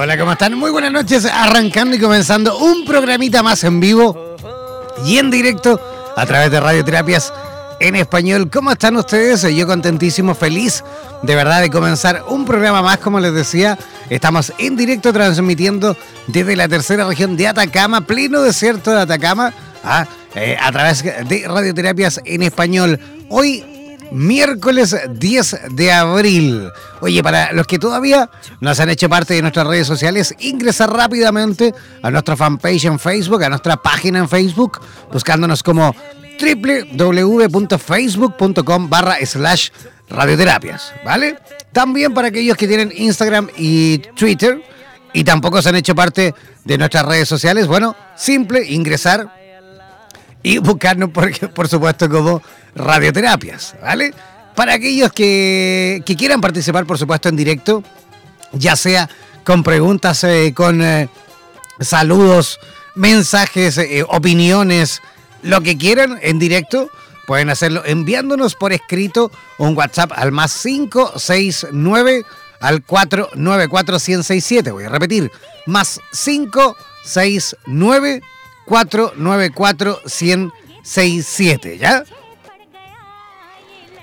Hola, ¿cómo están? Muy buenas noches, arrancando y comenzando un programita más en vivo y en directo a través de Radioterapias en español. ¿Cómo están ustedes? Yo contentísimo, feliz de verdad de comenzar un programa más, como les decía. Estamos en directo transmitiendo desde la tercera región de Atacama, pleno desierto de Atacama, a, ah, eh, a través de Radioterapias en español. Hoy miércoles 10 de abril. Oye, para los que todavía no se han hecho parte de nuestras redes sociales, ingresar rápidamente a nuestra fanpage en Facebook, a nuestra página en Facebook, buscándonos como www.facebook.com barra slash radioterapias, ¿vale? También para aquellos que tienen Instagram y Twitter y tampoco se han hecho parte de nuestras redes sociales, bueno, simple, ingresar y buscarnos, por, por supuesto, como radioterapias, ¿vale? Para aquellos que, quieran participar, por supuesto, en directo, ya sea con preguntas, eh, con eh, saludos, mensajes, eh, opiniones, lo que quieran en directo, pueden hacerlo enviándonos por escrito un WhatsApp al más 569 al 494 167. Voy a repetir, más 569 494 167, ¿ya?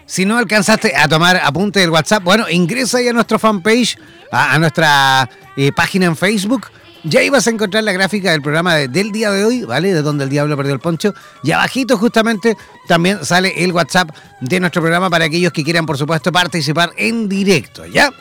Si no alcanzaste a tomar apunte del WhatsApp, bueno, ingresa ahí a nuestro fanpage, a, nuestra eh, página en Facebook. Ya ibas a encontrar la gráfica del programa del día de hoy, ¿vale? De donde el diablo perdió el poncho. Y abajito justamente también sale el WhatsApp de nuestro programa para aquellos que quieran, por supuesto, participar en directo, ¿ya?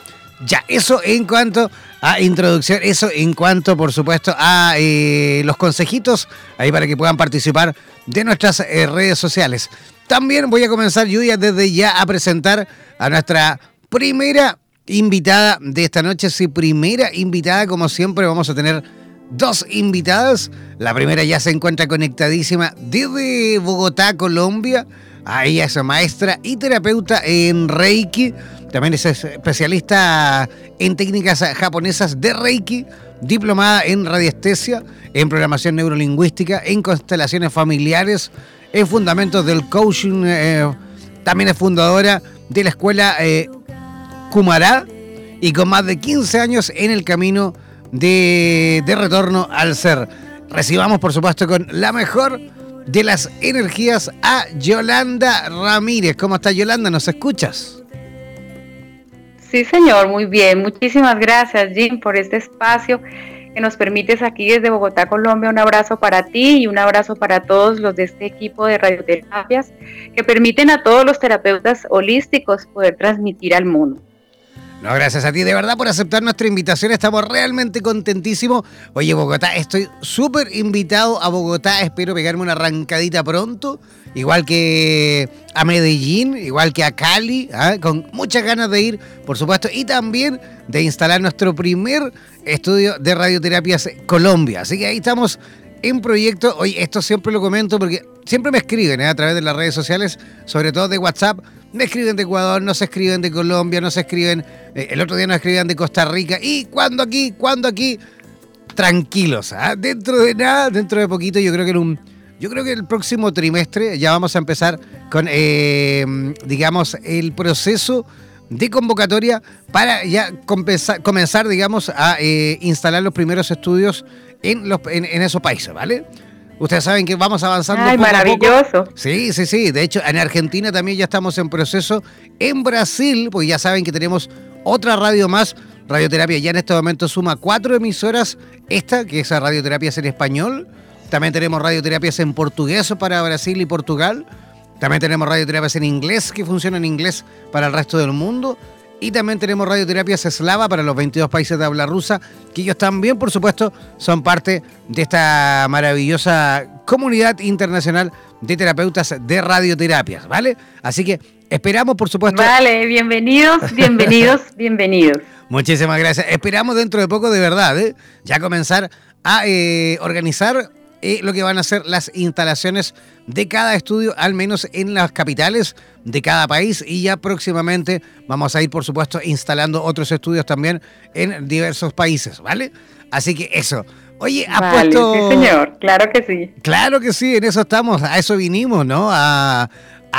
Ya, eso en cuanto a introducción, eso en cuanto, por supuesto, a eh, los consejitos, ahí para que puedan participar de nuestras eh, redes sociales. También voy a comenzar, Yuya, desde ya a presentar a nuestra primera invitada de esta noche. Sí, primera invitada, como siempre, vamos a tener dos invitadas. La primera ya se encuentra conectadísima desde Bogotá, Colombia. Ahí es maestra y terapeuta en Reiki. También es especialista en técnicas japonesas de Reiki, diplomada en radiestesia, en programación neurolingüística, en constelaciones familiares, en fundamentos del coaching. Eh, también es fundadora de la escuela eh, Kumara y con más de 15 años en el camino de, de retorno al ser. Recibamos, por supuesto, con la mejor de las energías a Yolanda Ramírez. ¿Cómo está Yolanda? ¿Nos escuchas? Sí, señor, muy bien. Muchísimas gracias, Jim, por este espacio que nos permites aquí desde Bogotá, Colombia. Un abrazo para ti y un abrazo para todos los de este equipo de radioterapias que permiten a todos los terapeutas holísticos poder transmitir al mundo. No, gracias a ti de verdad por aceptar nuestra invitación. Estamos realmente contentísimos. Oye, Bogotá, estoy súper invitado a Bogotá. Espero pegarme una arrancadita pronto. Igual que a Medellín, igual que a Cali, ¿ah? con muchas ganas de ir, por supuesto, y también de instalar nuestro primer estudio de radioterapias Colombia. Así que ahí estamos en proyecto. Oye, esto siempre lo comento porque siempre me escriben ¿eh? a través de las redes sociales, sobre todo de WhatsApp. Me escriben de Ecuador, no se escriben de Colombia, no se escriben. Eh, el otro día nos escribían de Costa Rica. ¿Y cuándo aquí? ¿Cuándo aquí? Tranquilos, ¿ah? dentro de nada, dentro de poquito, yo creo que en un. Yo creo que el próximo trimestre ya vamos a empezar con, eh, digamos, el proceso de convocatoria para ya comenzar, digamos, a instalar los primeros estudios en, los, en, esos países, ¿vale? Ustedes saben que vamos avanzando. Ay, maravilloso. Sí, sí, sí. De hecho, en Argentina también ya estamos en proceso. En Brasil, pues ya saben que tenemos otra radio más. Radioterapia ya en este momento suma cuatro emisoras. Esta, que es radioterapia en español. También tenemos radioterapias en portugués para Brasil y Portugal. También tenemos radioterapias en inglés, que funciona en inglés para el resto del mundo. Y también tenemos radioterapias eslava para los 22 países de habla rusa, que ellos también, por supuesto, son parte de esta maravillosa comunidad internacional de terapeutas de radioterapias, ¿vale? Así que esperamos, por supuesto. Vale, bienvenidos, bienvenidos, bienvenidos. Muchísimas gracias. Esperamos dentro de poco, de verdad, ¿eh? ya comenzar a eh, organizar eh, lo que van a ser las instalaciones de cada estudio, al menos en las capitales de cada país. Y ya próximamente vamos a ir, por supuesto, instalando otros estudios también en diversos países, ¿vale? Así que eso. Oye, ha puesto. Sí, señor, claro que sí. Claro que sí, en eso estamos, a eso vinimos, ¿no? A,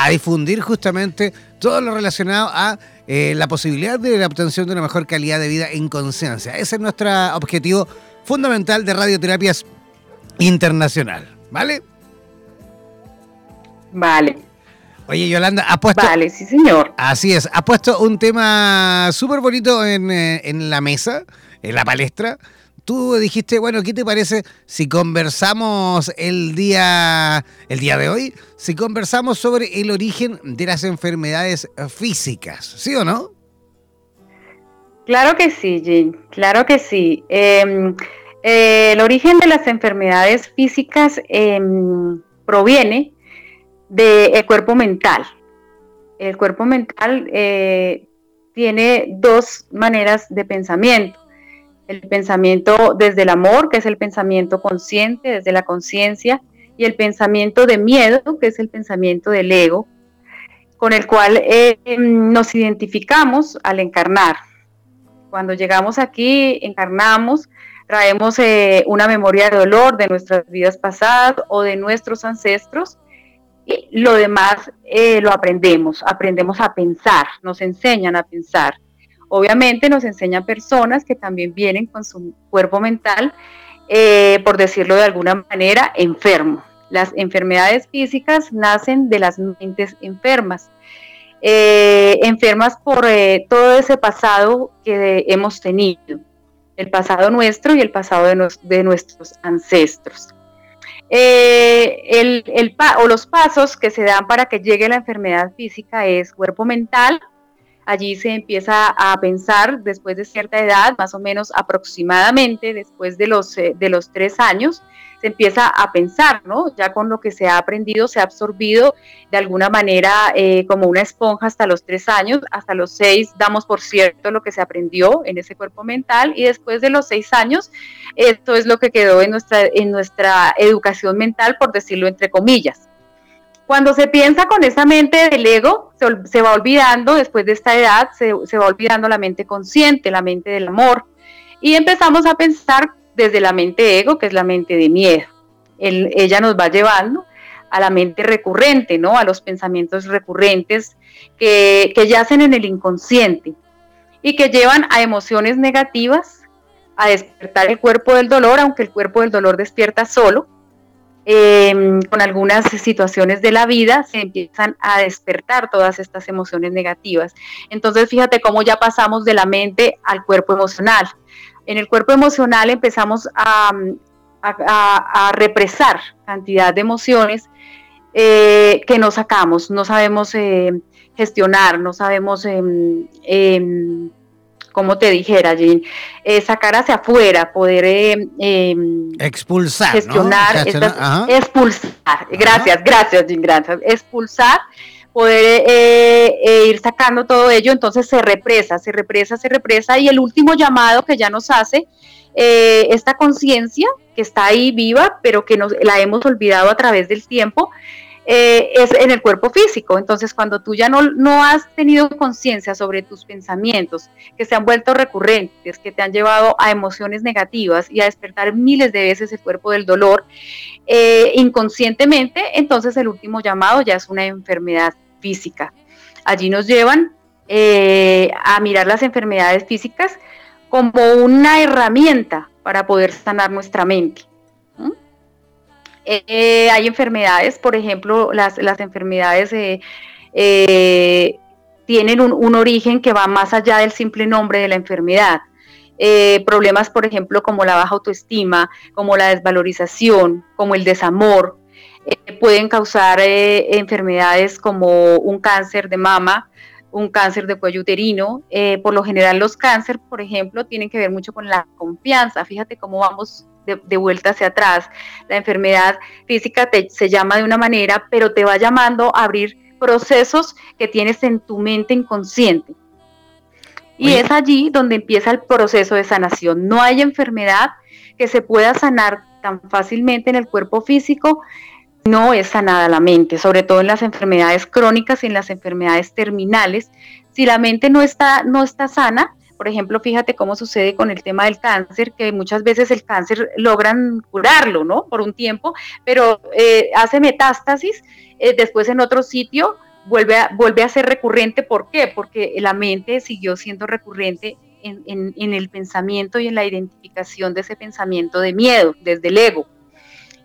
difundir justamente todo lo relacionado a eh, la posibilidad de la obtención de una mejor calidad de vida en conciencia. Ese es nuestro objetivo fundamental de Radioterapias Internacional, ¿vale? Vale. Oye, Yolanda, ha puesto. Vale, sí, señor. Así es, ha puesto un tema súper bonito en, eh, en, la mesa, en la palestra. Tú dijiste, bueno, ¿qué te parece si conversamos el día, el día de hoy? Si conversamos sobre el origen de las enfermedades físicas, ¿sí o no? Claro que sí, Jim, claro que sí. Eh, eh, el origen de las enfermedades físicas em, proviene del cuerpo mental. El cuerpo mental eh, tiene dos maneras de pensamiento. El pensamiento desde el amor, que es el pensamiento consciente, desde la conciencia, y el pensamiento de miedo, que es el pensamiento del ego, con el cual em, nos identificamos al encarnar. Cuando llegamos aquí, encarnamos traemos eh, una memoria de dolor de nuestras vidas pasadas o de nuestros ancestros y lo demás eh, lo aprendemos, aprendemos a pensar, nos enseñan a pensar. Obviamente nos enseñan personas que también vienen con su cuerpo mental, eh, por decirlo de alguna manera, enfermo. Las enfermedades físicas nacen de las mentes enfermas, enfermas por todo ese pasado que hemos tenido el pasado nuestro y el pasado de, nuestros ancestros. Eh, el, o los pasos que se dan para que llegue la enfermedad física es cuerpo mental. Allí se empieza a pensar después de cierta edad, más o menos aproximadamente después de los, eh, de los tres años, se empieza a pensar, ¿no? Ya con lo que se ha aprendido, se ha absorbido de alguna manera eh, como una esponja hasta los tres años, hasta los seis damos por cierto lo que se aprendió en ese cuerpo mental y después de los seis años, esto es lo que quedó en nuestra, en nuestra educación mental, por decirlo entre comillas. Cuando se piensa con esa mente del ego, se, va olvidando, después de esta edad, se, va olvidando la mente consciente, la mente del amor, y empezamos a pensar desde la mente ego, que es la mente de miedo. ella nos va llevando a la mente recurrente, ¿no? A los pensamientos recurrentes que, yacen en el inconsciente y que llevan a emociones negativas, a despertar el cuerpo del dolor, aunque el cuerpo del dolor despierta solo. Em, con algunas situaciones de la vida se empiezan a despertar todas estas emociones negativas. Entonces, fíjate cómo ya pasamos de la mente al cuerpo emocional en el cuerpo emocional empezamos a, represar cantidad de emociones eh, que no sacamos, no sabemos eh, gestionar, no sabemos em, em, como te dijera, Jean, eh, sacar hacia afuera, poder eh, em, expulsar, gestionar, expulsar. Gracias, gracias, Jean, gracias. Expulsar, poder eh, ir sacando todo ello, entonces se represa, se represa, se represa y el último llamado que ya nos hace esta conciencia que está ahí viva, pero que nos, la hemos olvidado a través del tiempo, eh, es en el cuerpo físico. Entonces, cuando tú ya no, no has tenido conciencia sobre tus pensamientos, que se han vuelto recurrentes, que te han llevado a emociones negativas y a despertar miles de veces el cuerpo del dolor, eh, inconscientemente, entonces el último llamado ya es una enfermedad física. Allí nos llevan eh, a mirar las enfermedades físicas como una herramienta para poder sanar nuestra mente. Eh, hay enfermedades, por ejemplo, las, enfermedades eh, eh, tienen un, origen que va más allá del simple nombre de la enfermedad. problemas, por ejemplo, como la baja autoestima, como la desvalorización, como el desamor, pueden causar enfermedades como un cáncer de mama, un cáncer de cuello uterino. por lo general los cánceres, por ejemplo, tienen que ver mucho con la confianza. Fíjate cómo vamos de, vuelta hacia atrás. La enfermedad física te, se llama de una manera, pero te va llamando a abrir procesos que tienes en tu mente inconsciente. Y es allí donde empieza el proceso de sanación. No hay enfermedad que se pueda sanar tan fácilmente en el cuerpo físico, no es sanada la mente, sobre todo en las enfermedades crónicas y en las enfermedades terminales. Si la mente no está, no está sana, por ejemplo, fíjate cómo sucede con el tema del cáncer, que muchas veces el cáncer logran curarlo, ¿no? Por un tiempo, pero eh, hace metástasis, eh, después en otro sitio vuelve a, vuelve a ser recurrente. ¿Por qué? Porque la mente siguió siendo recurrente en, en, el pensamiento y en la identificación de ese pensamiento de miedo, desde el ego.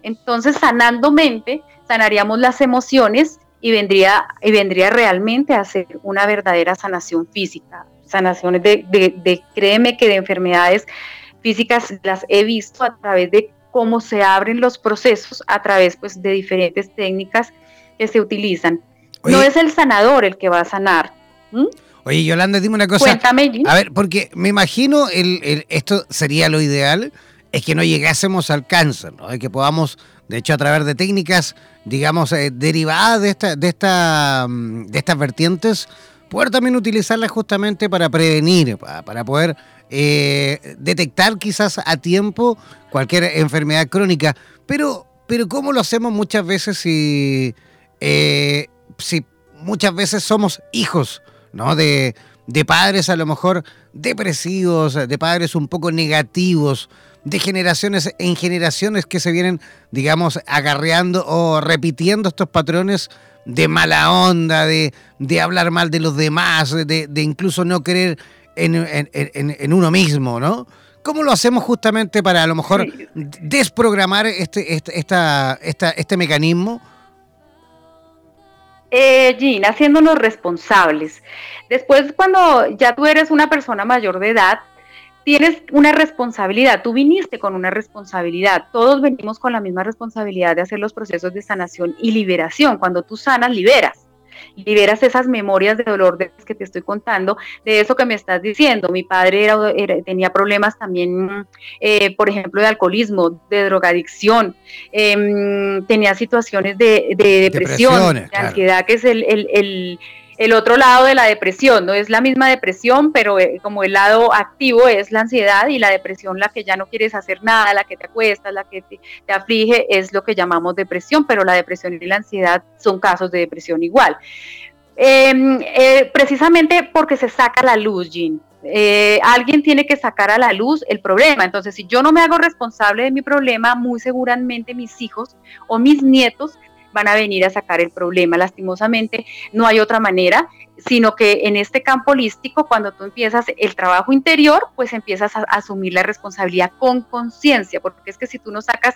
Entonces, sanando mente, sanaríamos las emociones y vendría, y vendría realmente a ser una verdadera sanación física, sanaciones de, de, créeme que de enfermedades físicas las he visto a través de cómo se abren los procesos a través pues de diferentes técnicas que se utilizan. no es el sanador el que va a sanar. Oye, Yolanda, dime una cosa. Cuéntame. A ver, porque me imagino el, esto sería lo ideal, es que no llegásemos al cáncer, ¿no? que podamos, de hecho, a través de técnicas, digamos, eh, derivadas de, esta, de, esta, mm, de estas vertientes, poder también utilizarla justamente para prevenir, para poder eh, detectar quizás a tiempo cualquier enfermedad crónica. Pero, pero ¿cómo lo hacemos muchas veces si, eh, si muchas veces somos hijos ¿no? de, de padres a lo mejor depresivos, de padres un poco negativos, de generaciones en generaciones que se vienen, digamos, agarreando o repitiendo estos patrones de mala onda, de, de hablar mal de los demás, de, de incluso no creer en, en, en, uno mismo, ¿no? ¿Cómo lo hacemos justamente para a lo mejor desprogramar este, este, esta, esta, este mecanismo? Eh, Jean, haciéndonos responsables. Después, cuando ya tú eres una persona mayor de edad, tienes una responsabilidad, tú viniste con una responsabilidad, todos venimos con la misma responsabilidad de hacer los procesos de sanación y liberación. Cuando tú sanas, liberas. Liberas esas memorias de dolor de que te estoy contando, de eso que me estás diciendo. Mi padre era, tenía problemas también, eh, por ejemplo, de alcoholismo, de drogadicción, em, tenía situaciones de, depresión, de ansiedad, que es el el otro lado de la depresión, no es la misma depresión, pero eh, como el lado activo es la ansiedad y la depresión la que ya no quieres hacer nada, la que te acuestas, la que te, aflige, es lo que llamamos depresión, pero la depresión y la ansiedad son casos de depresión igual. Em, eh, precisamente porque se saca la luz, Jean. Eh, alguien tiene que sacar a la luz el problema. Entonces, si yo no me hago responsable de mi problema, muy seguramente mis hijos o mis nietos van a venir a sacar el problema. Lastimosamente, no hay otra manera, sino que en este campo holístico, cuando tú empiezas el trabajo interior, pues empiezas a asumir la responsabilidad con conciencia, porque es que si tú no sacas,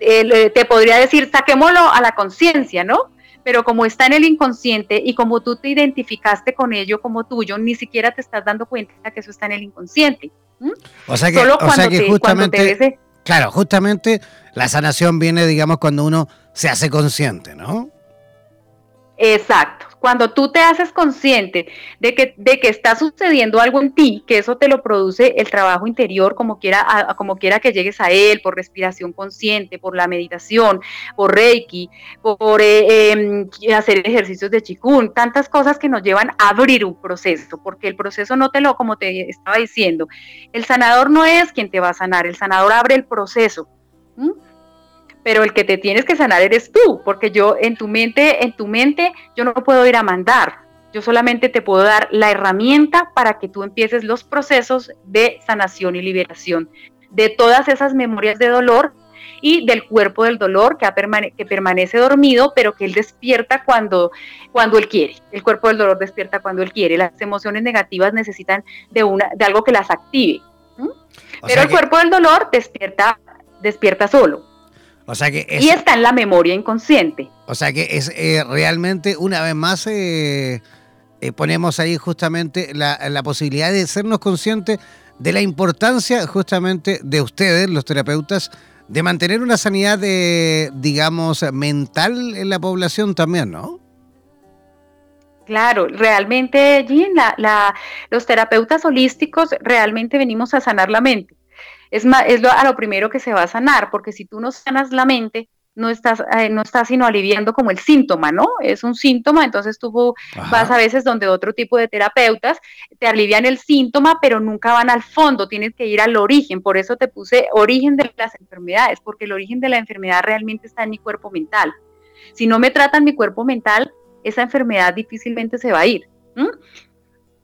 eh, te podría decir, saquémoslo a la conciencia, ¿no? Pero como está en el inconsciente y como tú te identificaste con ello como tuyo, ni siquiera te estás dando cuenta que eso está en el inconsciente. O sea que, justamente, claro, justamente la sanación viene, digamos, cuando uno se hace consciente, ¿no? Exacto. Cuando tú te haces consciente de que, de que está sucediendo algo en ti, que eso te lo produce el trabajo interior, como quiera, como quiera que llegues a él, por respiración consciente, por la meditación, por Reiki, por eh, em, hacer ejercicios de chikun, tantas cosas que nos llevan a abrir un proceso, porque el proceso no te lo, como te estaba diciendo, el sanador no es quien te va a sanar, el sanador abre el proceso pero el que te tienes que sanar eres tú, porque yo en tu mente, en tu mente, yo no puedo ir a mandar. Yo solamente te puedo dar la herramienta para que tú empieces los procesos de sanación y liberación de todas esas memorias de dolor y del cuerpo del dolor que, que permanece dormido, pero que él despierta cuando, cuando él quiere. El cuerpo del dolor despierta cuando él quiere. Las emociones negativas necesitan de, una, de algo que las active. Pero el cuerpo del dolor despierta, despierta solo. O sea que y está en la memoria inconsciente. O sea que es eh, realmente, una vez más, eh, eh, ponemos ahí justamente la, la, posibilidad de sernos conscientes de la importancia justamente de ustedes, los terapeutas, de mantener una sanidad, de, digamos, mental en la población también, ¿no? Claro, realmente, Jean, la, los terapeutas holísticos realmente venimos a sanar la mente es, es lo, a lo primero que se va a sanar, porque si tú no sanas la mente, no estás, eh, no estás sino aliviando como el síntoma, ¿no? Es un síntoma, entonces tú vas a veces donde otro tipo de terapeutas te alivian el síntoma, pero nunca van al fondo, tienes que ir al origen, por eso te puse origen de las enfermedades, porque el origen de la enfermedad realmente está en mi cuerpo mental. Si no me tratan mi cuerpo mental, esa enfermedad difícilmente se va a ir.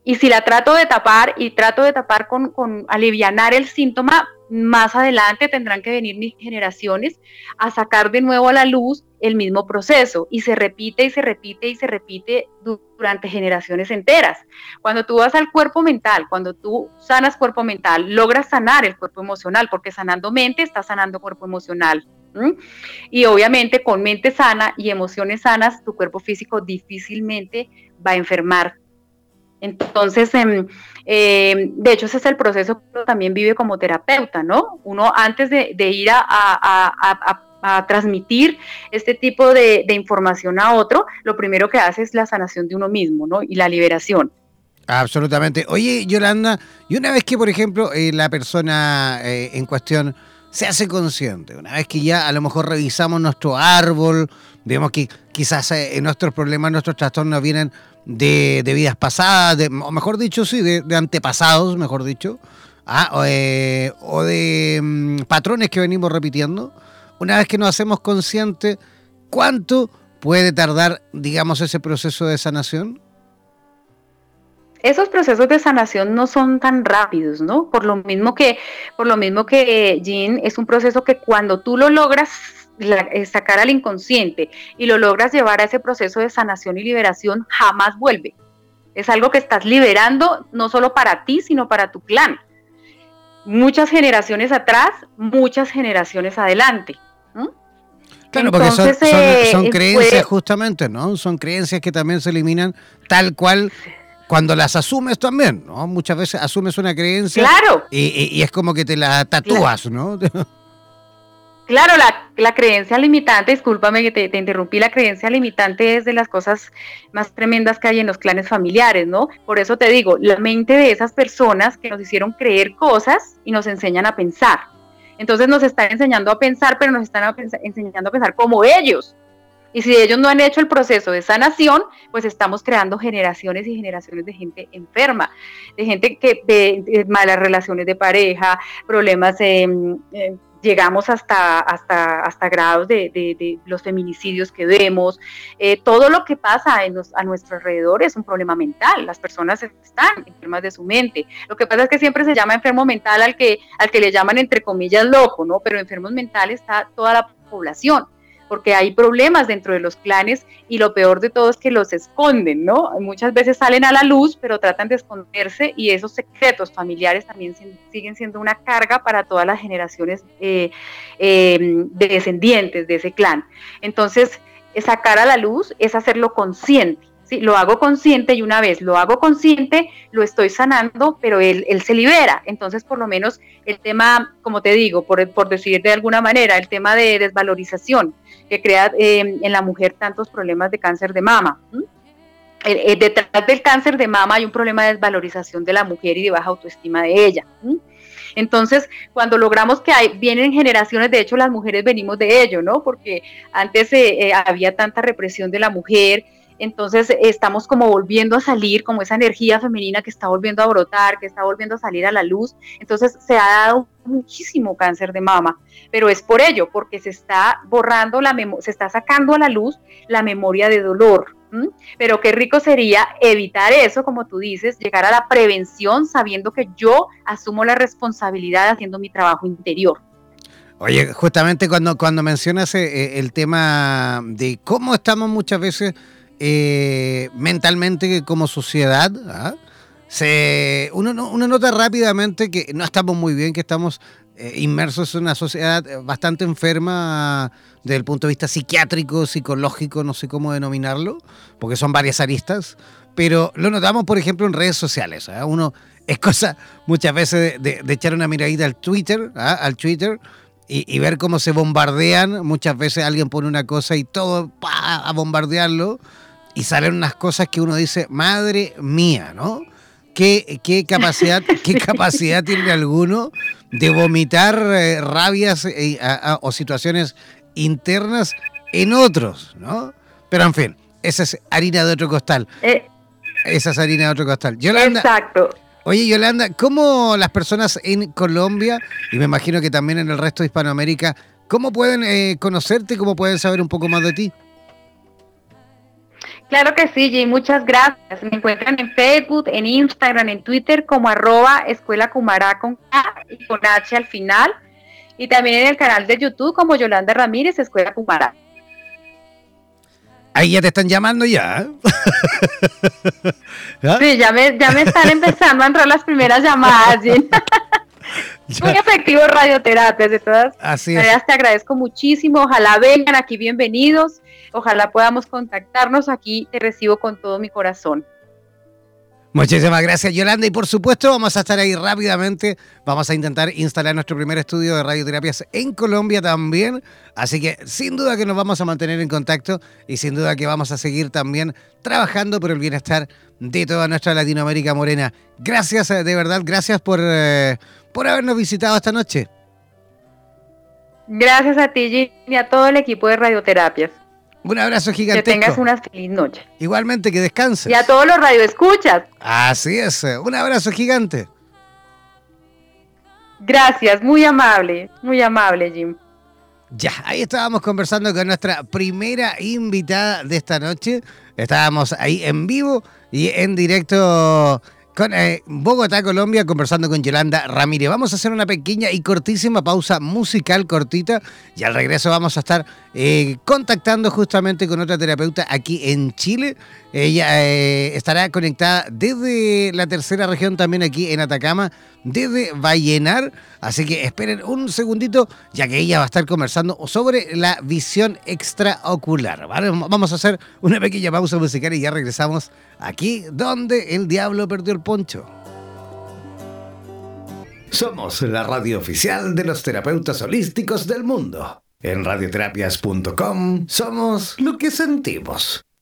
Y si la trato de tapar y trato de tapar con, con alivianar el síntoma, más adelante tendrán que venir mis generaciones a sacar de nuevo a la luz el mismo proceso y se repite y se repite y se repite durante generaciones enteras. Cuando tú vas al cuerpo mental, cuando tú sanas cuerpo mental, logras sanar el cuerpo emocional, porque sanando mente está sanando cuerpo emocional. Y obviamente con mente sana y emociones sanas, tu cuerpo físico difícilmente va a enfermar entonces, em, de hecho, ese es el proceso que uno también vive como terapeuta, ¿no? Uno antes de, ir a, transmitir este tipo de, información a otro, lo primero que hace es la sanación de uno mismo, ¿no? Y la liberación. Absolutamente. Oye, Yolanda, y una vez que, por ejemplo, eh, la persona eh, en cuestión se hace consciente, una vez que ya a lo mejor revisamos nuestro árbol, vemos que quizás eh, nuestros problemas, nuestros trastornos vienen de, vidas pasadas, o mejor dicho, sí, de, antepasados, mejor dicho, ah, o, eh, de mm, patrones que venimos repitiendo, una vez que nos hacemos conscientes, ¿cuánto puede tardar, digamos, ese proceso de sanación? Esos procesos de sanación no son tan rápidos, ¿no? Por lo mismo que, por lo mismo que Jean, es un proceso que cuando tú lo logras eh, sacar al inconsciente y lo logras llevar a ese proceso de sanación y liberación, jamás vuelve. Es algo que estás liberando no solo para ti, sino para tu clan. Muchas generaciones atrás, muchas generaciones adelante. Claro, porque son, eh, creencias justamente, ¿no? Son creencias que también se eliminan tal cual cuando las asumes también, ¿no? Muchas veces asumes una creencia claro. y, es como que te la tatúas, ¿no? Claro, la, creencia limitante, discúlpame que te, interrumpí, la creencia limitante es de las cosas más tremendas que hay en los clanes familiares, ¿no? Por eso te digo, la mente de esas personas que nos hicieron creer cosas y nos enseñan a pensar. Entonces nos están enseñando a pensar, pero nos están enseñando a pensar como ellos. Y si ellos no han hecho el proceso de sanación, pues estamos creando generaciones y generaciones de gente enferma, de gente que de, malas relaciones de pareja, problemas en llegamos hasta, hasta, hasta grados de, los feminicidios que vemos. Eh, todo lo que pasa a nuestro alrededor es un problema mental. Las personas están enfermas de su mente. Lo que pasa es que siempre se llama enfermo mental al que, al que le llaman entre comillas loco, ¿no? Pero enfermos mentales está toda la población porque hay problemas dentro de los clanes y lo peor de todo es que los esconden, ¿no? Muchas veces salen a la luz, pero tratan de esconderse y esos secretos familiares también siguen siendo una carga para todas las generaciones eh, eh, de descendientes de ese clan. Entonces, sacar a la luz es hacerlo consciente lo hago consciente y una vez lo hago consciente, lo estoy sanando, pero él, él se libera. Entonces, por lo menos el tema, como te digo, por, por decir de alguna manera, el tema de desvalorización que crea eh, en la mujer tantos problemas de cáncer de mama. eh, detrás del cáncer de mama hay un problema de desvalorización de la mujer y de baja autoestima de ella. Entonces, cuando logramos que vienen generaciones, de hecho las mujeres venimos de ello, ¿no? Porque antes eh, eh, había tanta represión de la mujer, entonces estamos como volviendo a salir, como esa energía femenina que está volviendo a brotar, que está volviendo a salir a la luz. Entonces se ha dado muchísimo cáncer de mama, pero es por ello, porque se está borrando la se está sacando a la luz la memoria de dolor. Pero qué rico sería evitar eso, como tú dices, llegar a la prevención sabiendo que yo asumo la responsabilidad haciendo mi trabajo interior. Oye, justamente cuando, cuando mencionas eh, eh, el tema de cómo estamos muchas veces eh, mentalmente como sociedad, ¿ah? se, uno, uno, nota rápidamente que no estamos muy bien, que estamos eh, inmersos en una sociedad bastante enferma desde el punto de vista psiquiátrico, psicológico, no sé cómo denominarlo, porque son varias aristas, pero lo notamos, por ejemplo, en redes sociales. ¿ah? Uno es cosa muchas veces de, echar una miradita al Twitter, ¿ah? al Twitter, y, ver cómo se bombardean. Muchas veces alguien pone una cosa y todo a bombardearlo y salen unas cosas que uno dice, madre mía, ¿no? ¿Qué, qué capacidad, qué capacidad tiene alguno de vomitar eh, rabias eh, o situaciones internas en otros, ¿no? Pero en fin, esa es harina de otro costal. Eh, esa es harina de otro costal. Yolanda, exacto. Oye, Yolanda, ¿cómo las personas en Colombia, y me imagino que también en el resto de Hispanoamérica, cómo pueden conocerte, cómo pueden saber un poco más de ti? Claro que sí, Jay, muchas gracias. Me encuentran en Facebook, en Instagram, en Twitter como arroba escuela Cumará con K y con H al final. Y también en el canal de YouTube como Yolanda Ramírez, Escuela Cumará. Ahí ya te están llamando ya. ¿Ah? Sí, ya me, ya me están empezando a entrar las primeras llamadas. Muy efectivo radioterapia, de todas Así maneras te agradezco muchísimo, ojalá vengan aquí bienvenidos, ojalá podamos contactarnos aquí, te recibo con todo mi corazón. Muchísimas gracias Yolanda y por supuesto vamos a estar ahí rápidamente, vamos a intentar instalar nuestro primer estudio de radioterapias en Colombia también, así que sin duda que nos vamos a mantener en contacto y sin duda que vamos a seguir también trabajando por el bienestar de toda nuestra Latinoamérica morena. Gracias eh, de verdad, gracias por, eh, por habernos visitado esta noche. Gracias a ti y a todo el equipo de radioterapias. Un abrazo gigante. Que tengas una feliz noche. Igualmente, que descanses. Y a todos los radioescuchas. Así es. Un abrazo gigante. Gracias, muy amable, muy amable, Jim. Ya, ahí estábamos conversando con nuestra primera invitada de esta noche. Estábamos ahí en vivo y en directo con eh, Bogotá, Colombia, conversando con Yolanda Ramírez. Vamos a hacer una pequeña y cortísima pausa musical cortita y al regreso vamos a estar eh, contactando justamente con otra terapeuta aquí en Chile. Ella eh, estará conectada desde la tercera región también aquí en Atacama, desde Vallenar. Así que esperen un segundito, ya que ella va a estar conversando sobre la visión extraocular. Vamos a hacer una pequeña pausa musical y ya regresamos aquí donde el diablo perdió el poncho. Somos la radio oficial de los terapeutas holísticos del mundo. En radioterapias.com somos lo que sentimos.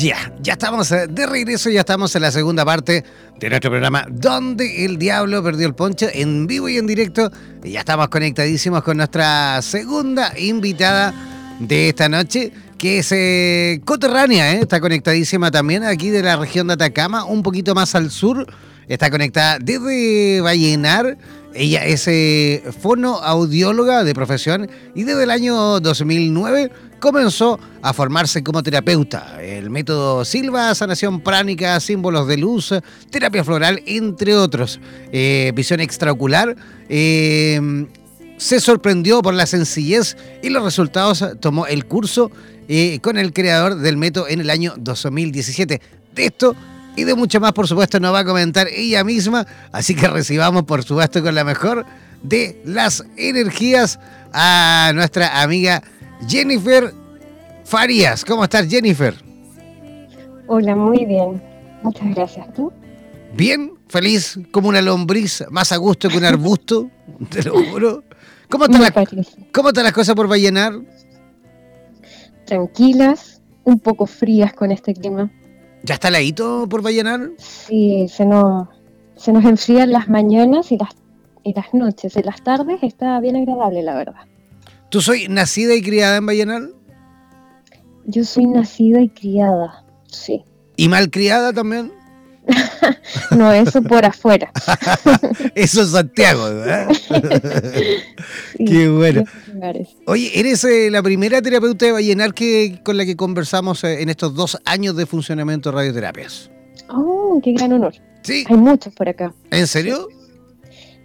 Ya, ya estamos eh, de regreso, ya estamos en la segunda parte de nuestro programa Donde el Diablo Perdió el Poncho, en vivo y en directo. Y ya estamos conectadísimos con nuestra segunda invitada de esta noche, que es eh, coterránea, eh, está conectadísima también aquí de la región de Atacama, un poquito más al sur. está conectada desde Vallenar. Ella es eh, fonoaudióloga de profesión y desde el año 2009 comenzó a formarse como terapeuta. El método Silva, sanación pránica, símbolos de luz, terapia floral, entre otros. Eh, visión extraocular. Eh, se sorprendió por la sencillez y los resultados. Tomó el curso eh, con el creador del método en el año 2017. De esto y de mucho más, por supuesto, nos va a comentar ella misma. Así que recibamos, por supuesto, con la mejor de las energías a nuestra amiga Jennifer Farías. ¿Cómo estás, Jennifer? Hola, muy bien. Muchas gracias. ¿Tú? Bien, feliz como una lombriz, más a gusto que un arbusto, te lo juro. ¿Cómo están, las, ¿Cómo están las cosas por Vallenar? Tranquilas, un poco frías con este clima. ¿Ya está ladito por Vallenar? Sí, se nos, se nos enfrían las mañanas y las, y las noches. En las tardes está bien agradable, la verdad. ¿Tú soy nacida y criada en Vallenar? Yo soy nacida y criada, sí. ¿Y mal criada también? no, eso por afuera. eso es Santiago, ¿verdad? Qué bueno. Oye, ¿eres eh, la primera terapeuta de Vallenar que, con la que conversamos eh, en estos dos años de funcionamiento de radioterapias? Oh, qué gran honor. Sí. Hay muchos por acá. ¿En serio?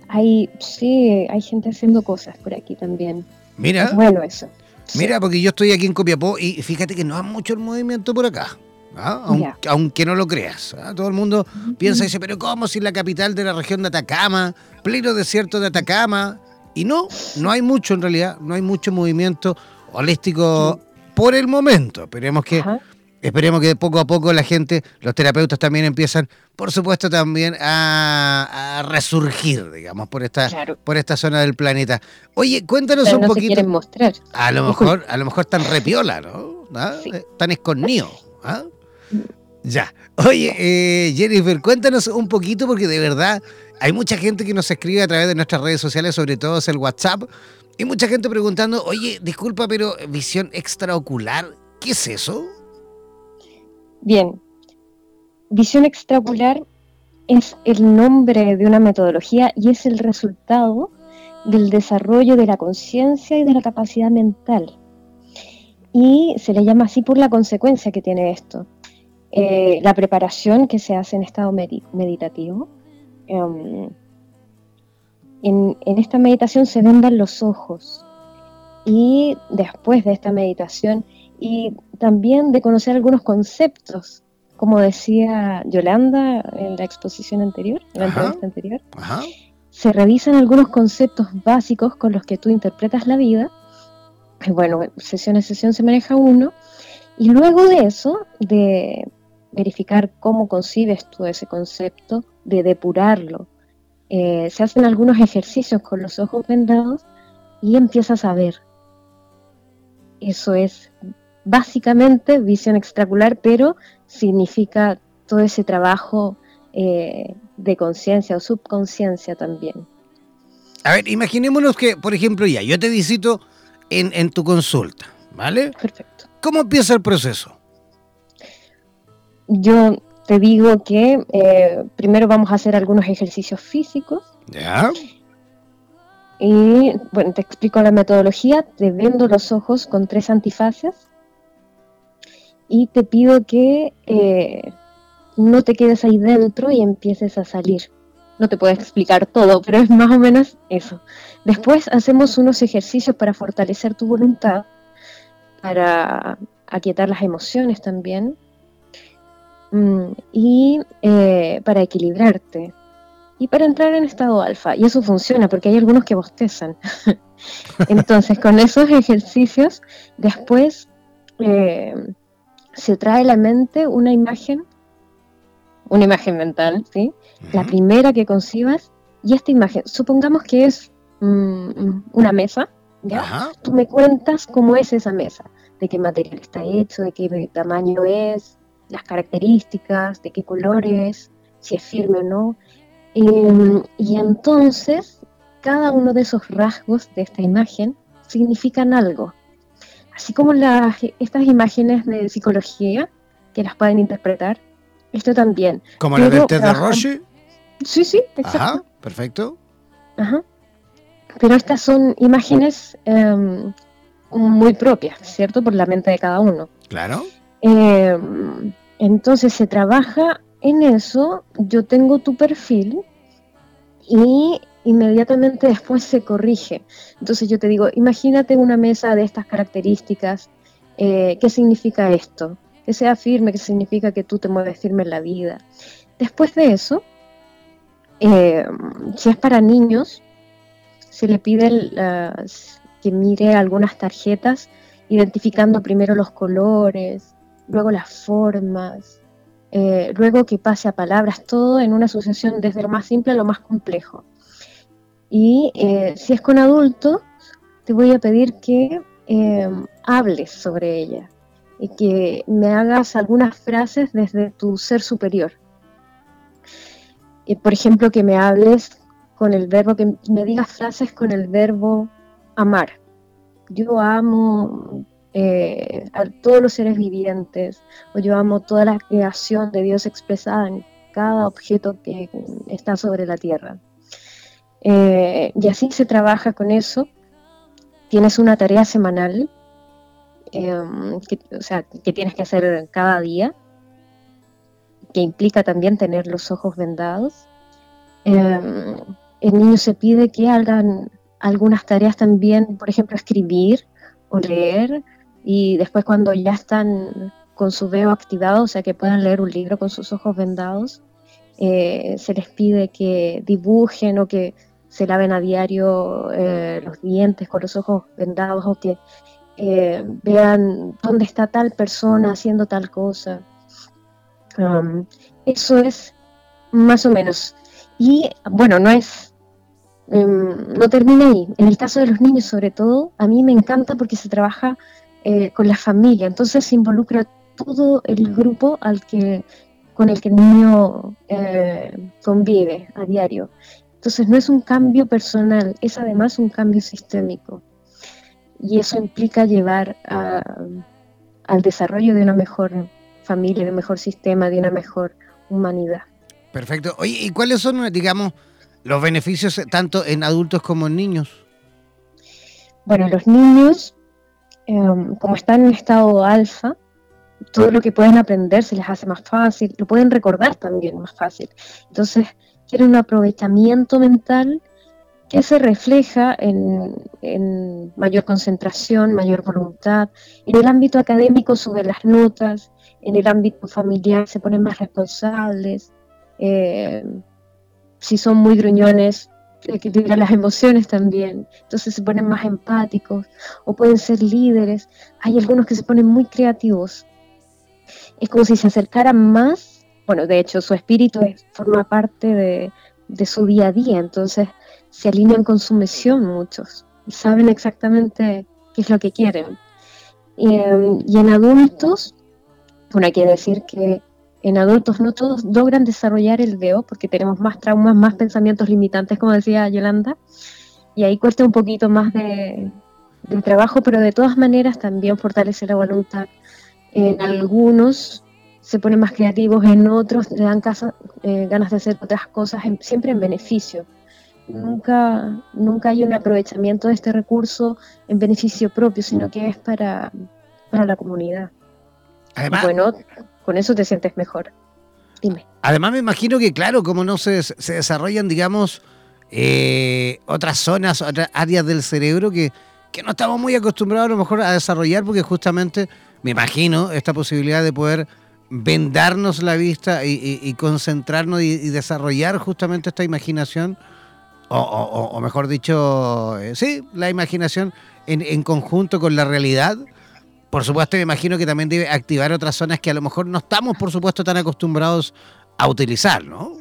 Hay, sí, hay gente haciendo cosas por aquí también. Mira. bueno eso. Mira, porque yo estoy aquí en Copiapó y fíjate que no hay mucho el movimiento por acá. ¿Ah? Aunque, no lo creas. ¿ah? Todo el mundo piensa y dice, pero ¿cómo si la capital de la región de Atacama, pleno desierto de Atacama? Y no, no hay mucho en realidad, no hay mucho movimiento holístico por el momento. Esperemos que, esperemos que poco a poco la gente, los terapeutas también empiezan, por supuesto, también a, resurgir, digamos, por esta, por esta zona del planeta. Oye, cuéntanos un poquito. mostrar. A lo mejor, a lo mejor tan repiola, ¿no? ¿Ah? Tan escondido. ¿ah? Ya. Oye, eh, Jennifer, cuéntanos un poquito porque de verdad hay mucha gente que nos escribe a través de nuestras redes sociales, sobre todo es el WhatsApp, y mucha gente preguntando, oye, disculpa, pero visión extraocular, ¿qué es eso? Bien, visión extraocular es el nombre de una metodología y es el resultado del desarrollo de la conciencia y de la capacidad mental. Y se le llama así por la consecuencia que tiene esto. Eh, la preparación que se hace en estado meditativo. Em, en, esta meditación se vendan los ojos y después de esta meditación y también de conocer algunos conceptos, como decía Yolanda en la exposición anterior, en la entrevista anterior, se revisan algunos conceptos básicos con los que tú interpretas la vida. Bueno, sesión a sesión se maneja uno, y luego de eso, de verificar cómo concibes tú ese concepto, de depurarlo. Eh, se hacen algunos ejercicios con los ojos vendados y empiezas a ver. Eso es básicamente visión extracular, pero significa todo ese trabajo eh, de conciencia o subconsciencia también. A ver, imaginémonos que, por ejemplo, ya, yo te visito en, en tu consulta, ¿vale? Perfecto. ¿Cómo empieza el proceso? Yo te digo que eh, primero vamos a hacer algunos ejercicios físicos. Ya. Y bueno, te explico la metodología. Te vendo los ojos con tres antifaces y te pido que eh, no te quedes ahí dentro y empieces a salir. No te puedo explicar todo, pero es más o menos eso. Después hacemos unos ejercicios para fortalecer tu voluntad, para aquietar las emociones también y eh, para equilibrarte y para entrar en estado alfa. Y eso funciona porque hay algunos que bostezan. Entonces, con esos ejercicios, después eh, se trae a la mente una imagen, una imagen mental, ¿sí? La primera que concibas, y esta imagen, supongamos que es mm, una mesa, ¿ya? Tú me cuentas cómo es esa mesa, de qué material está hecho, de qué tamaño es, las características, de qué colores, si es firme o no. Em, y entonces, cada uno de esos rasgos de esta imagen significan algo. Así como las, estas imágenes de psicología, que las pueden interpretar, esto también. ¿Como la del de Roche? Sí, sí, exacto. Ajá, perfecto. Ajá. Pero estas son imágenes em, muy propias, ¿cierto? Por la mente de cada uno. Claro. Em, entonces se trabaja en eso, yo tengo tu perfil y inmediatamente después se corrige. Entonces yo te digo, imagínate una mesa de estas características, eh, ¿qué significa esto? Que sea firme, que significa que tú te mueves firme en la vida. Después de eso, eh, si es para niños, se le pide que mire algunas tarjetas identificando primero los colores, luego las formas, eh, luego que pase a palabras, todo en una asociación desde lo más simple a lo más complejo. Y eh, si es con adultos, te voy a pedir que eh, hables sobre ella y que me hagas algunas frases desde tu ser superior. por ejemplo, que me hables con el verbo, que me digas frases con el verbo amar. Yo amo eh, a todos los seres vivientes, o yo amo toda la creación de Dios expresada en cada objeto que está sobre la tierra. Eh, y así se trabaja con eso. Tienes una tarea semanal, em, que, o sea, que tienes que hacer cada día, que implica también tener los ojos vendados. Em, el niño se pide que hagan algunas tareas también, por ejemplo, escribir o leer, y después cuando ya están con su veo activado, o sea que puedan leer un libro con sus ojos vendados, eh, se les pide que dibujen o que se laven a diario eh, los dientes con los ojos vendados o que eh, vean dónde está tal persona haciendo tal cosa. Um, eso es más o menos. Y bueno, no es, em, no termina ahí. En el caso de los niños sobre todo, a mí me encanta porque se trabaja eh, con la familia. Entonces se involucra todo el grupo al que, con el que el niño eh, convive a diario. Entonces no es un cambio personal, es además un cambio sistémico. Y eso implica llevar al desarrollo de una mejor familia, de un mejor sistema, de una mejor humanidad. Perfecto. Oye, ¿y cuáles son, digamos, los beneficios tanto en adultos como en niños? Bueno, los niños Em, como están en estado alfa, todo lo que pueden aprender se les hace más fácil, lo pueden recordar también más fácil. Entonces, quieren un aprovechamiento mental que se refleja en, mayor concentración, mayor voluntad. En el ámbito académico suben las notas, en el ámbito familiar se ponen más responsables. Eh, si son muy gruñones, equilibrar las emociones también, entonces se ponen más empáticos o pueden ser líderes. Hay algunos que se ponen muy creativos. Es como si se acercaran más, bueno, de hecho su espíritu forma parte de, su día a día, entonces se alinean con su misión muchos saben exactamente qué es lo que quieren. y en adultos, bueno, quiere decir que en adultos no todos logran desarrollar el DEO porque tenemos más traumas, más pensamientos limitantes, como decía Yolanda, y ahí cuesta un poquito más de, trabajo, pero de todas maneras también fortalece la voluntad. En algunos se ponen más creativos, en otros le dan eh, ganas de hacer otras cosas, siempre en beneficio. Nunca, nunca hay un aprovechamiento de este recurso en beneficio propio, sino que es para, para la comunidad. Además, bueno, con eso te sientes mejor. Dime. Además me imagino que, claro, como no se, se desarrollan, digamos, eh, otras zonas, otras áreas del cerebro que, no estamos muy acostumbrados a lo mejor a desarrollar, porque justamente me imagino esta posibilidad de poder vendarnos la vista y, concentrarnos y, desarrollar justamente esta imaginación, o, mejor dicho, eh, sí, la imaginación en, en, conjunto con la realidad, por supuesto, me imagino que también debe activar otras zonas que a lo mejor no estamos, por supuesto, tan acostumbrados a utilizar, ¿no?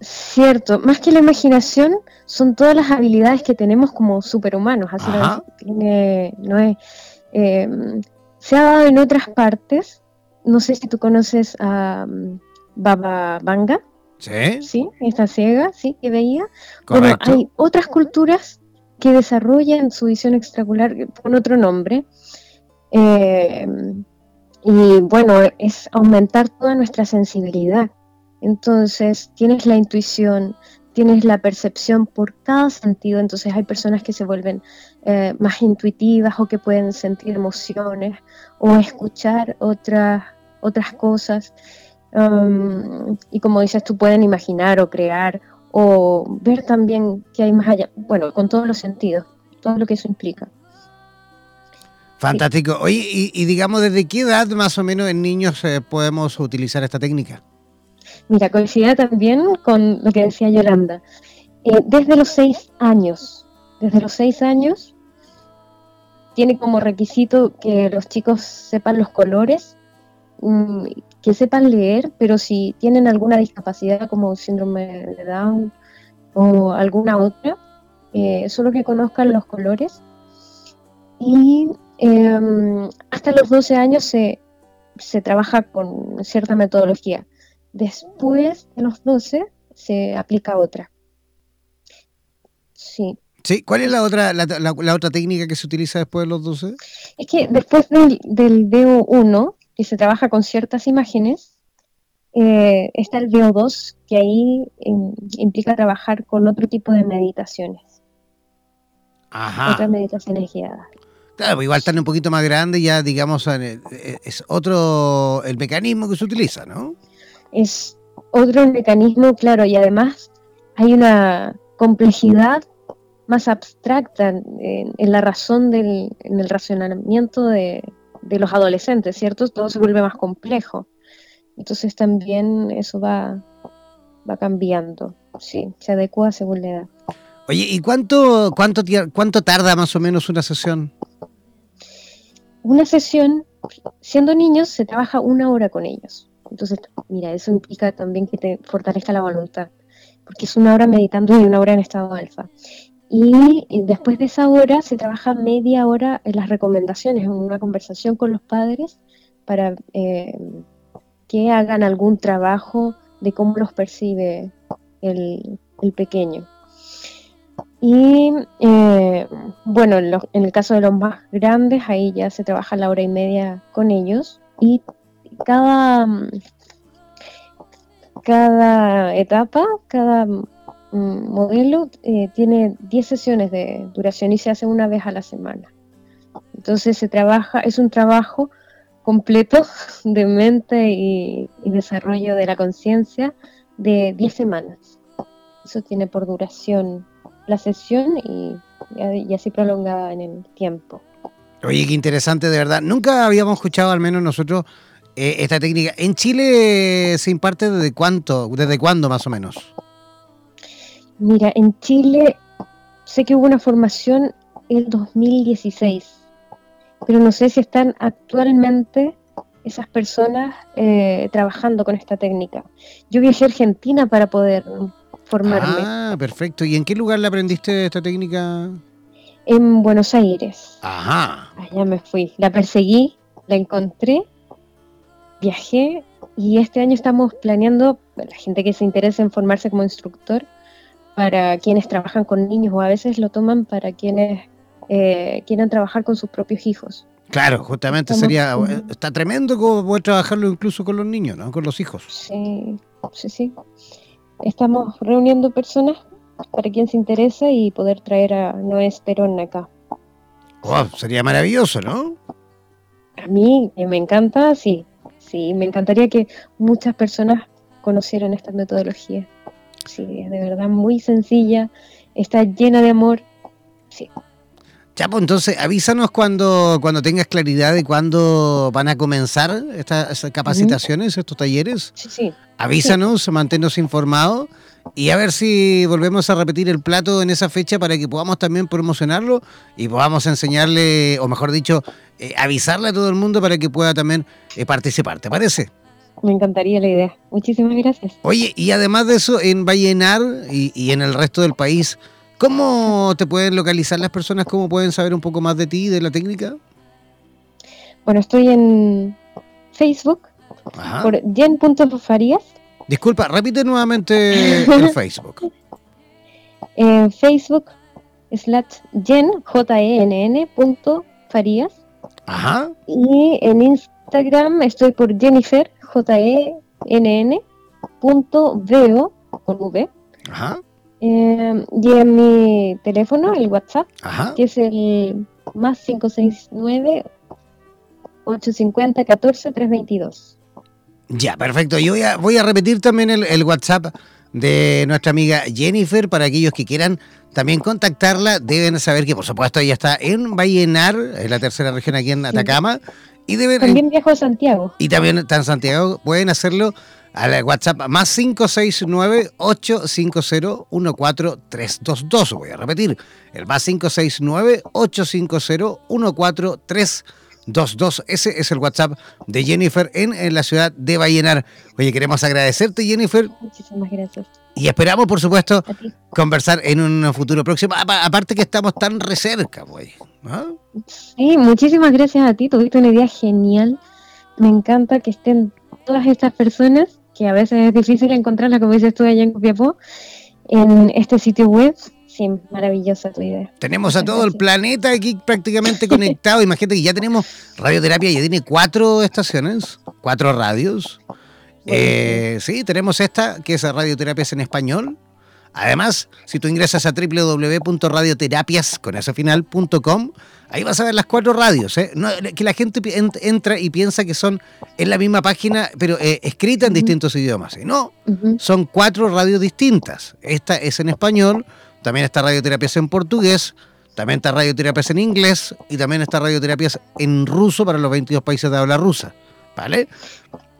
Cierto, más que la imaginación, son todas las habilidades que tenemos como superhumanos. Así no es, em, se ha dado en otras partes. No sé si tú conoces a um, Baba Vanga. Sí. Sí, esta ciega, sí, que veía. Bueno, hay otras culturas que desarrollan su visión extracular con otro nombre. Eh, y bueno, es aumentar toda nuestra sensibilidad. Entonces, tienes la intuición, tienes la percepción por cada sentido, entonces hay personas que se vuelven eh, más intuitivas o que pueden sentir emociones o escuchar otras, otras cosas. Um, y como dices, tú pueden imaginar o crear o ver también que hay más allá, bueno, con todos los sentidos, todo lo que eso implica. Fantástico. Oye, y, digamos, ¿desde qué edad más o menos en niños eh, podemos utilizar esta técnica? Mira, coincide también con lo que decía Yolanda. Eh, desde los seis años, desde los seis años, tiene como requisito que los chicos sepan los colores, mm, que sepan leer, pero si tienen alguna discapacidad como síndrome de Down o alguna otra, eh, solo que conozcan los colores. Y los 12 años se, se trabaja con cierta metodología. Después de los 12 se aplica otra. Sí. Sí, ¿cuál es la otra, la, otra técnica que se utiliza después de los 12? Es que después del, del DO1, que se trabaja con ciertas imágenes, eh, está el DO2, que ahí implica trabajar con otro tipo de meditaciones. Ajá. Otras meditaciones guiadas. Claro, igual están un poquito más grande, ya digamos, eh, es otro el mecanismo que se utiliza, ¿no? es otro mecanismo, claro, y además hay una complejidad más abstracta en, la razón del en el racionamiento de, los adolescentes, ¿cierto? Todo se vuelve más complejo. Entonces también eso va cambiando, sí, se adecua según la edad. Oye, ¿y cuánto, cuánto, cuánto tarda más o menos una sesión? Una sesión, siendo niños, se trabaja una hora con ellos. Entonces, mira, eso implica también que te fortalezca la voluntad, porque es una hora meditando y una hora en estado alfa. Y, después de esa hora se trabaja media hora en las recomendaciones, en una conversación con los padres para eh, que hagan algún trabajo de cómo los percibe el, pequeño. Y eh, bueno, en, en, el caso de los más grandes, ahí ya se trabaja la hora y media con ellos y cada, cada etapa, cada mm, modelo eh, tiene 10 sesiones de duración y se hace una vez a la semana. Entonces se trabaja, es un trabajo completo de mente y, desarrollo de la conciencia de 10 semanas. Eso tiene por duración la sesión y, y así prolongada en el tiempo. Oye, qué interesante, de verdad. Nunca habíamos escuchado, al menos nosotros, eh, esta técnica. ¿En Chile se imparte desde cuánto, desde cuándo más o menos? Mira, en Chile sé que hubo una formación el 2016, pero no sé si están actualmente esas personas eh, trabajando con esta técnica. Yo viajé a Argentina para poder formarme. Ah, perfecto. ¿Y en qué lugar la aprendiste esta técnica? En Buenos Aires. Ajá. Allá me fui. La perseguí, la encontré viajé y este año estamos planeando, la gente que se interesa en formarse como instructor, para quienes trabajan con niños o a veces lo toman para quienes eh, quieran trabajar con sus propios hijos. Claro, justamente sería, está tremendo como poder trabajarlo incluso con los niños, ¿no? Con los hijos. Sí, sí, sí. Estamos reuniendo personas para quien se interesa y poder traer a Noé Perón acá. sería maravilloso, ¿no? A mí me encanta, sí. Sí, me encantaría que muchas personas conocieran esta metodología. Sí, es de verdad muy sencilla, está llena de amor. Sí. Pues entonces avísanos cuando, cuando tengas claridad de cuándo van a comenzar estas capacitaciones, estos talleres. Sí, sí. Avísanos, manténnos informados y a ver si volvemos a repetir el plato en esa fecha para que podamos también promocionarlo y podamos enseñarle, o mejor dicho, eh, avisarle a todo el mundo para que pueda también eh, participar. ¿Te parece? Me encantaría la idea. Muchísimas gracias. Oye, y además de eso, en Vallenar y, y en el resto del país, ¿Cómo te pueden localizar las personas? ¿Cómo pueden saber un poco más de ti, de la técnica? Bueno, estoy en Facebook por jen.farías. Disculpa, repite nuevamente el Facebook. En Facebook slash jen, J-E-N-N, punto Farías. Ajá. Y en Instagram estoy por Jennifer, J-E-N-N, jennifer.veo con V. Ajá. Eh, y en mi teléfono, el WhatsApp, Ajá. que es el más 569 850 14 322. Ya, perfecto. Yo voy a, voy a repetir también el, el WhatsApp de nuestra amiga Jennifer para aquellos que quieran también contactarla. Deben saber que, por supuesto, ella está en Vallenar, en la tercera región aquí en Atacama. Y deben, También viajo a Santiago. y también está en Santiago. Pueden hacerlo al WhatsApp más 569-850-14322. Voy a repetir, el más 569-850-14322. Ese es el WhatsApp de Jennifer en, en la ciudad de Vallenar. Oye, queremos agradecerte, Jennifer, Muchísimas gracias. y esperamos, por supuesto, conversar en un futuro próximo. Apa- Aparte que estamos tan recerca, güey. ¿no? Sí, muchísimas gracias a ti. Tuviste una idea genial. Me encanta que estén todas estas personas, que a veces es difícil encontrarlas, como dices tú allá en Copiapó, en este sitio web. Sí, maravillosa tu idea. Tenemos a todo el planeta aquí prácticamente conectado. Imagínate que ya tenemos radioterapia, ya tiene cuatro estaciones, cuatro radios. Eh, sí, tenemos esta, que es Radioterapias en Español. Además, si tú ingresas a www.radioterapias.com, ahí vas a ver las cuatro radios. ¿eh? No, que la gente entra y piensa que son en la misma página, pero eh, escrita en distintos idiomas. Y no, son cuatro radios distintas. Esta es en español, también está radioterapias en portugués, también está radioterapias en inglés y también está radioterapias en ruso para los 22 países de habla rusa. ¿Vale?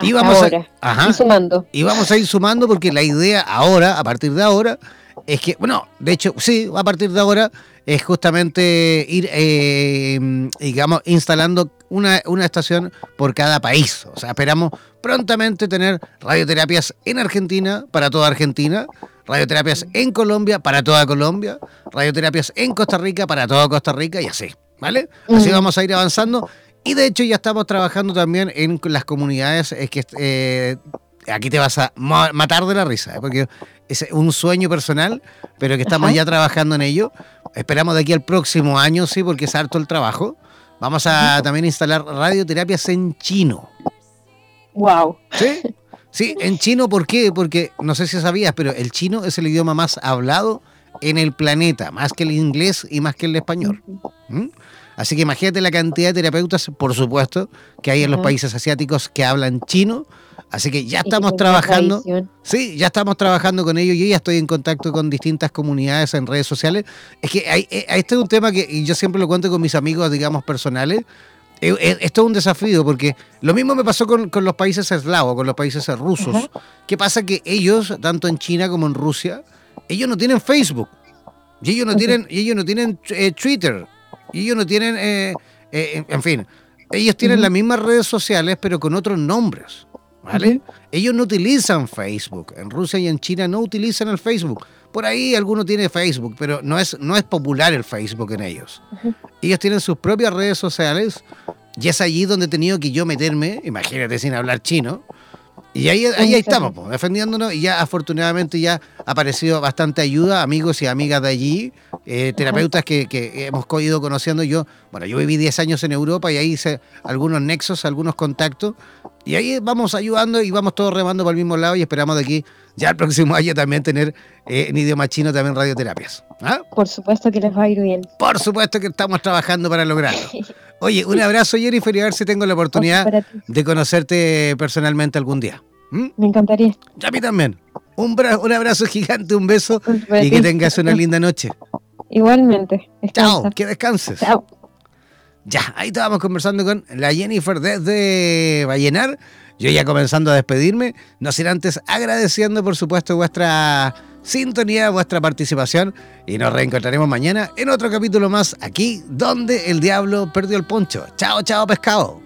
Y vamos, ahora. a, ajá, Y sumando. y vamos a ir sumando porque la idea ahora, a partir de ahora, es que, bueno, de hecho, sí, a partir de ahora es justamente ir, eh, digamos, instalando una, una estación por cada país. O sea, esperamos prontamente tener radioterapias en Argentina para toda Argentina, radioterapias en Colombia para toda Colombia, radioterapias en Costa Rica para toda Costa Rica y así, ¿vale? Así vamos a ir avanzando. Y de hecho ya estamos trabajando también en las comunidades, es que eh, aquí te vas a ma- matar de la risa, ¿eh? porque es un sueño personal, pero que estamos Ajá. ya trabajando en ello. Esperamos de aquí al próximo año, sí, porque es harto el trabajo. Vamos a también instalar radioterapias en chino. Wow. ¿Sí? Sí, en chino, ¿por qué? Porque no sé si sabías, pero el chino es el idioma más hablado en el planeta, más que el inglés y más que el español. ¿Mm? Así que imagínate la cantidad de terapeutas, por supuesto, que hay en los países asiáticos que hablan chino. Así que ya estamos trabajando. Sí, ya estamos trabajando con ellos. Yo ya estoy en contacto con distintas comunidades en redes sociales. Es que hay, eh, este es un tema que y yo siempre lo cuento con mis amigos, digamos, personales. Eh, eh, Esto es un desafío porque lo mismo me pasó con, con los países eslavos, con los países rusos. ¿Qué pasa? Que ellos, tanto en China como en Rusia, ellos no tienen Facebook. Y ellos no tienen, y ellos no tienen eh, Twitter. Y ellos no tienen, eh, eh, en fin, ellos tienen las mismas redes sociales, pero con otros nombres. ¿Vale? Ellos no utilizan Facebook. En Rusia y en China no utilizan el Facebook. Por ahí alguno tiene Facebook, pero no es, no es popular el Facebook en ellos. Ellos tienen sus propias redes sociales y es allí donde he tenido que yo meterme, imagínate sin hablar chino. Y ahí, ahí, ahí estamos, po, defendiéndonos y ya afortunadamente ya ha aparecido bastante ayuda, amigos y amigas de allí, eh, terapeutas que, que hemos ido conociendo. Yo, bueno, yo viví 10 años en Europa y ahí hice algunos nexos, algunos contactos y ahí vamos ayudando y vamos todos remando para el mismo lado y esperamos de aquí ya el próximo año también tener eh, en idioma chino también radioterapias. ¿Ah? Por supuesto que les va a ir bien. Por supuesto que estamos trabajando para lograrlo. Oye, un abrazo Jennifer y a ver si tengo la oportunidad de conocerte personalmente algún día. ¿Mm? Me encantaría. Y a mí también. Un, bra- un abrazo gigante, un beso y que tengas una linda noche. Igualmente. Chao, que descanses. Chao. Ya, ahí estábamos conversando con la Jennifer desde Vallenar. Yo ya comenzando a despedirme, no sin antes agradeciendo por supuesto vuestra sintonía, vuestra participación y nos reencontraremos mañana en otro capítulo más aquí donde el diablo perdió el poncho. Chao, chao pescado.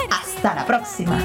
Hasta la próxima.